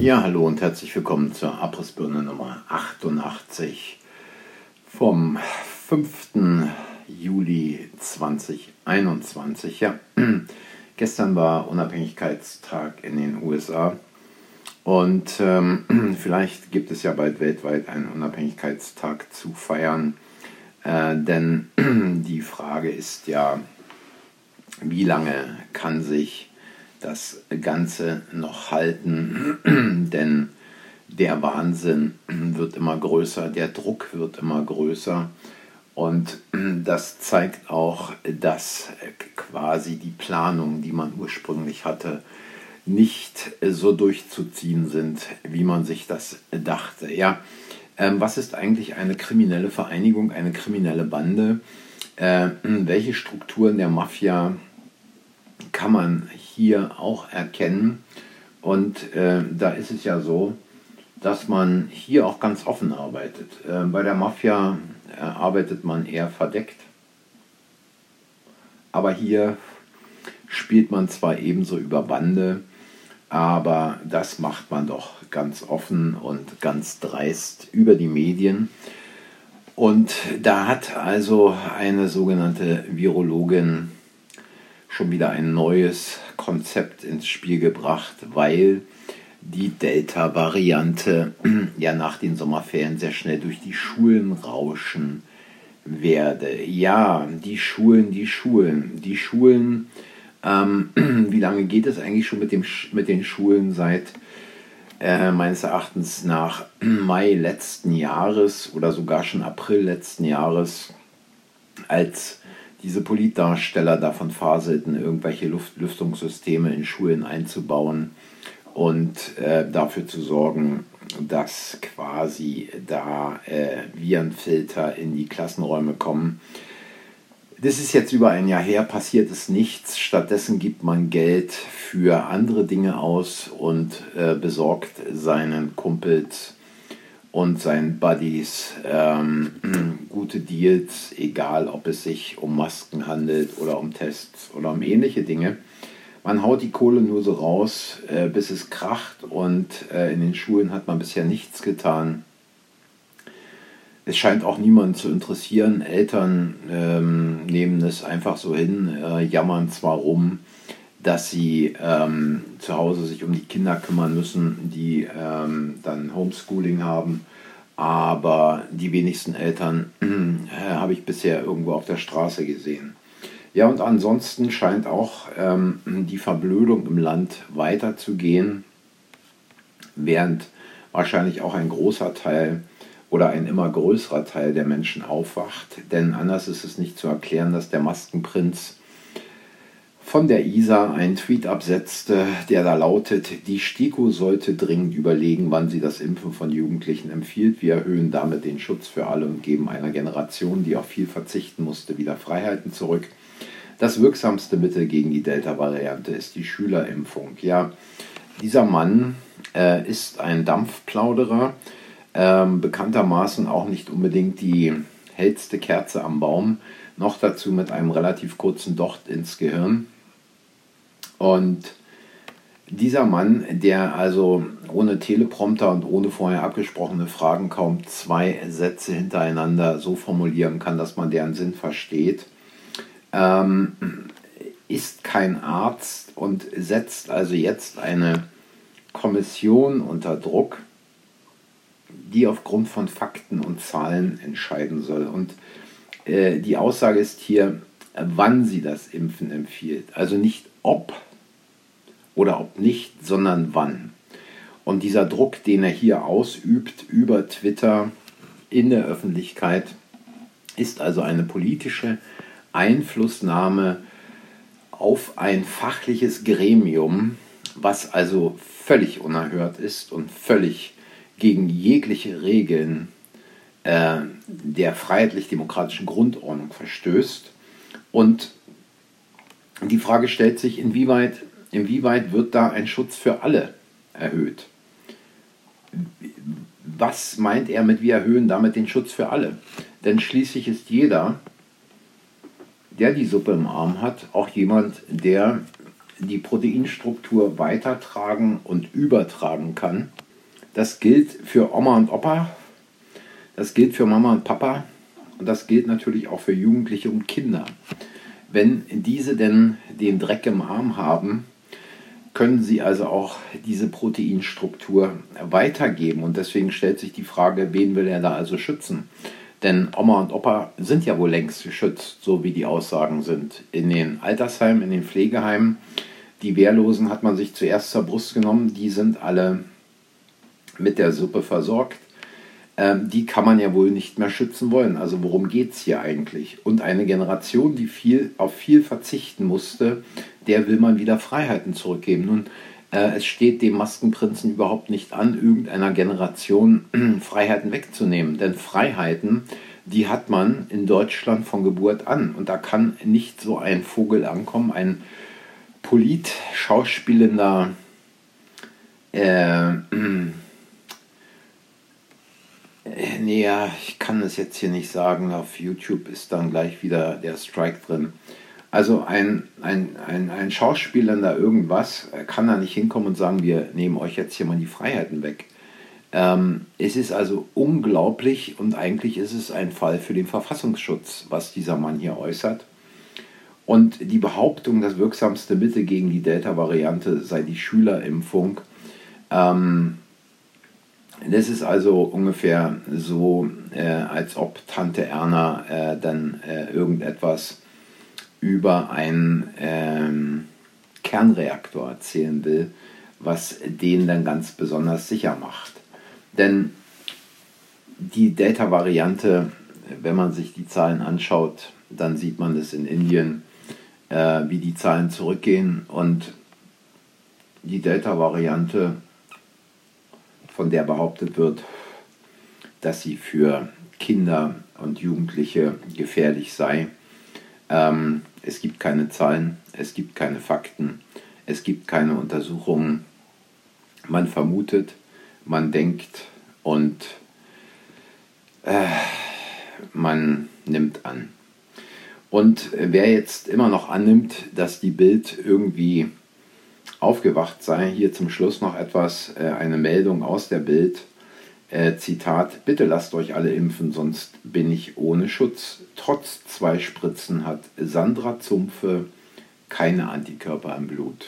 Ja, hallo und herzlich willkommen zur Abrissbirne Nummer 88 vom 5. Juli 2021. Ja, gestern war Unabhängigkeitstag in den USA und ähm, vielleicht gibt es ja bald weltweit einen Unabhängigkeitstag zu feiern, äh, denn die Frage ist ja, wie lange kann sich das Ganze noch halten, denn der Wahnsinn wird immer größer, der Druck wird immer größer und das zeigt auch, dass quasi die Planungen, die man ursprünglich hatte, nicht so durchzuziehen sind, wie man sich das dachte. Ja, ähm, was ist eigentlich eine kriminelle Vereinigung, eine kriminelle Bande? Äh, welche Strukturen der Mafia kann man hier auch erkennen. Und äh, da ist es ja so, dass man hier auch ganz offen arbeitet. Äh, bei der Mafia äh, arbeitet man eher verdeckt. Aber hier spielt man zwar ebenso über Bande, aber das macht man doch ganz offen und ganz dreist über die Medien. Und da hat also eine sogenannte Virologin schon wieder ein neues Konzept ins Spiel gebracht, weil die Delta-Variante ja nach den Sommerferien sehr schnell durch die Schulen rauschen werde. Ja, die Schulen, die Schulen, die Schulen. Ähm, wie lange geht es eigentlich schon mit, dem, mit den Schulen seit äh, meines Erachtens nach Mai letzten Jahres oder sogar schon April letzten Jahres, als diese Politdarsteller davon faselten, irgendwelche Luft Lüftungssysteme in Schulen einzubauen und äh, dafür zu sorgen, dass quasi da äh, Virenfilter in die Klassenräume kommen. Das ist jetzt über ein Jahr her, passiert ist nichts. Stattdessen gibt man Geld für andere Dinge aus und äh, besorgt seinen Kumpels und seinen Buddies ähm, gute Deals, egal ob es sich um Masken handelt oder um Tests oder um ähnliche Dinge. Man haut die Kohle nur so raus, äh, bis es kracht und äh, in den Schulen hat man bisher nichts getan. Es scheint auch niemanden zu interessieren. Eltern ähm, nehmen es einfach so hin, äh, jammern zwar rum, dass sie ähm, zu Hause sich um die Kinder kümmern müssen, die ähm, dann Homeschooling haben. Aber die wenigsten Eltern äh, habe ich bisher irgendwo auf der Straße gesehen. Ja, und ansonsten scheint auch ähm, die Verblödung im Land weiterzugehen, während wahrscheinlich auch ein großer Teil oder ein immer größerer Teil der Menschen aufwacht. Denn anders ist es nicht zu erklären, dass der Maskenprinz von der ISA einen Tweet absetzte, der da lautet, die STIKO sollte dringend überlegen, wann sie das Impfen von Jugendlichen empfiehlt. Wir erhöhen damit den Schutz für alle und geben einer Generation, die auf viel verzichten musste, wieder Freiheiten zurück. Das wirksamste Mittel gegen die Delta-Variante ist die Schülerimpfung. Ja, dieser Mann äh, ist ein Dampfplauderer, äh, bekanntermaßen auch nicht unbedingt die hellste Kerze am Baum, noch dazu mit einem relativ kurzen Docht ins Gehirn. Und dieser Mann, der also ohne Teleprompter und ohne vorher abgesprochene Fragen kaum zwei Sätze hintereinander so formulieren kann, dass man deren Sinn versteht, ähm, ist kein Arzt und setzt also jetzt eine Kommission unter Druck, die aufgrund von Fakten und Zahlen entscheiden soll. Und äh, die Aussage ist hier, wann sie das Impfen empfiehlt. Also nicht ob oder ob nicht, sondern wann. Und dieser Druck, den er hier ausübt über Twitter in der Öffentlichkeit, ist also eine politische Einflussnahme auf ein fachliches Gremium, was also völlig unerhört ist und völlig gegen jegliche Regeln äh, der freiheitlich-demokratischen Grundordnung verstößt. Und die Frage stellt sich, inwieweit inwieweit wird da ein Schutz für alle erhöht? Was meint er mit wir erhöhen damit den Schutz für alle? Denn schließlich ist jeder, der die Suppe im Arm hat, auch jemand, der die Proteinstruktur weitertragen und übertragen kann. Das gilt für Oma und Opa, das gilt für Mama und Papa und das gilt natürlich auch für Jugendliche und Kinder. Wenn diese denn den Dreck im Arm haben, können sie also auch diese Proteinstruktur weitergeben. Und deswegen stellt sich die Frage, wen will er da also schützen? Denn Oma und Opa sind ja wohl längst geschützt, so wie die Aussagen sind. In den Altersheimen, in den Pflegeheimen, die Wehrlosen hat man sich zuerst zur Brust genommen, die sind alle mit der Suppe versorgt. Ähm, die kann man ja wohl nicht mehr schützen wollen. Also worum geht es hier eigentlich? Und eine Generation, die viel, auf viel verzichten musste, der will man wieder Freiheiten zurückgeben. Nun, äh, es steht dem Maskenprinzen überhaupt nicht an, irgendeiner Generation Freiheiten wegzunehmen. Denn Freiheiten, die hat man in Deutschland von Geburt an. Und da kann nicht so ein Vogel ankommen, ein Polit-schauspielender äh, äh, nee, ja, ich kann es jetzt hier nicht sagen. Auf YouTube ist dann gleich wieder der Strike drin. Also ein, ein, ein, ein Schauspieler da irgendwas kann da nicht hinkommen und sagen, wir nehmen euch jetzt hier mal die Freiheiten weg. Ähm, es ist also unglaublich und eigentlich ist es ein Fall für den Verfassungsschutz, was dieser Mann hier äußert. Und die Behauptung, das wirksamste Mittel gegen die Delta-Variante sei die Schülerimpfung, ähm, das ist also ungefähr so, äh, als ob Tante Erna äh, dann äh, irgendetwas über einen ähm, Kernreaktor erzählen will, was den dann ganz besonders sicher macht. Denn die Delta-Variante, wenn man sich die Zahlen anschaut, dann sieht man das in Indien, äh, wie die Zahlen zurückgehen und die Delta-Variante von der behauptet wird, dass sie für Kinder und Jugendliche gefährlich sei. Ähm, es gibt keine Zahlen, es gibt keine Fakten, es gibt keine Untersuchungen. Man vermutet, man denkt und äh, man nimmt an. Und wer jetzt immer noch annimmt, dass die Bild irgendwie aufgewacht sei. Hier zum Schluss noch etwas, äh, eine Meldung aus der Bild. Äh, Zitat, bitte lasst euch alle impfen, sonst bin ich ohne Schutz. Trotz zwei Spritzen hat Sandra Zumpfe keine Antikörper im Blut.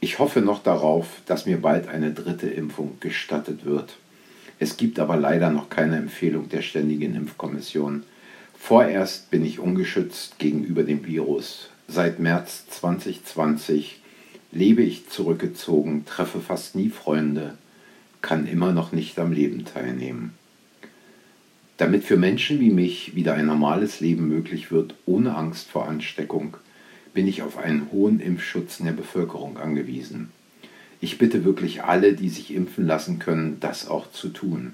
Ich hoffe noch darauf, dass mir bald eine dritte Impfung gestattet wird. Es gibt aber leider noch keine Empfehlung der Ständigen Impfkommission. Vorerst bin ich ungeschützt gegenüber dem Virus. Seit März 2020 lebe ich zurückgezogen, treffe fast nie Freunde, kann immer noch nicht am Leben teilnehmen. Damit für Menschen wie mich wieder ein normales Leben möglich wird, ohne Angst vor Ansteckung, bin ich auf einen hohen Impfschutz in der Bevölkerung angewiesen. Ich bitte wirklich alle, die sich impfen lassen können, das auch zu tun.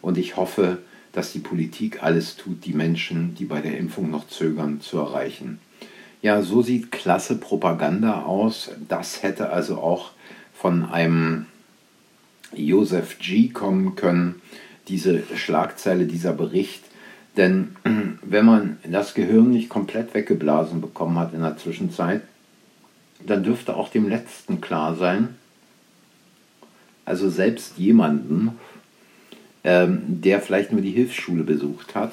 Und ich hoffe, dass die Politik alles tut, die Menschen, die bei der Impfung noch zögern, zu erreichen. Ja, so sieht klasse Propaganda aus. Das hätte also auch von einem Joseph G. kommen können, diese Schlagzeile, dieser Bericht. Denn wenn man das Gehirn nicht komplett weggeblasen bekommen hat in der Zwischenzeit, dann dürfte auch dem Letzten klar sein, also selbst jemanden, ähm, der vielleicht nur die Hilfsschule besucht hat,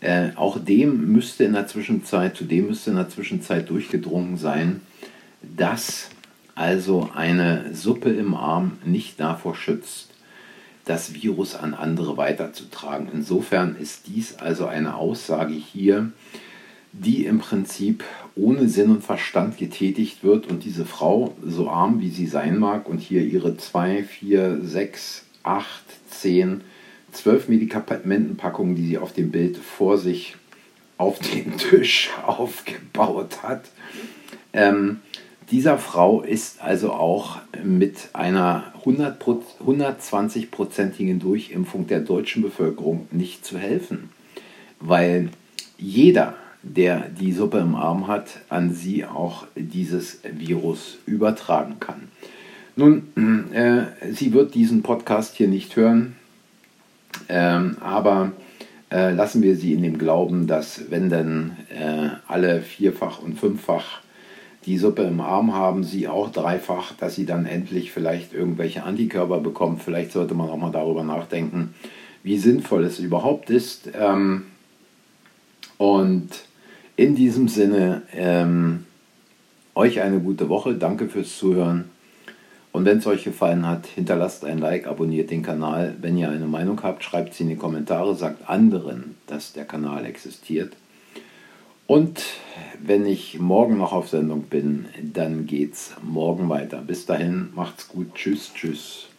äh, auch dem müsste in der Zwischenzeit, zu dem müsste in der Zwischenzeit durchgedrungen sein, dass also eine Suppe im Arm nicht davor schützt, das Virus an andere weiterzutragen. Insofern ist dies also eine Aussage hier, die im Prinzip ohne Sinn und Verstand getätigt wird und diese Frau, so arm wie sie sein mag und hier ihre 2, 4, 6, 8, 10 zwölf Medikamentenpackungen, die sie auf dem Bild vor sich auf den Tisch aufgebaut hat. Ähm, dieser Frau ist also auch mit einer 120-prozentigen Durchimpfung der deutschen Bevölkerung nicht zu helfen, weil jeder, der die Suppe im Arm hat, an sie auch dieses Virus übertragen kann. Nun, äh, sie wird diesen Podcast hier nicht hören. Ähm, aber äh, lassen wir sie in dem Glauben, dass wenn dann äh, alle vierfach und fünffach die Suppe im Arm haben, sie auch dreifach, dass sie dann endlich vielleicht irgendwelche Antikörper bekommt. Vielleicht sollte man auch mal darüber nachdenken, wie sinnvoll es überhaupt ist. Ähm, und in diesem Sinne, ähm, euch eine gute Woche. Danke fürs Zuhören. Und wenn es euch gefallen hat, hinterlasst ein Like, abonniert den Kanal. Wenn ihr eine Meinung habt, schreibt sie in die Kommentare, sagt anderen, dass der Kanal existiert. Und wenn ich morgen noch auf Sendung bin, dann geht's morgen weiter. Bis dahin, macht's gut. Tschüss, tschüss.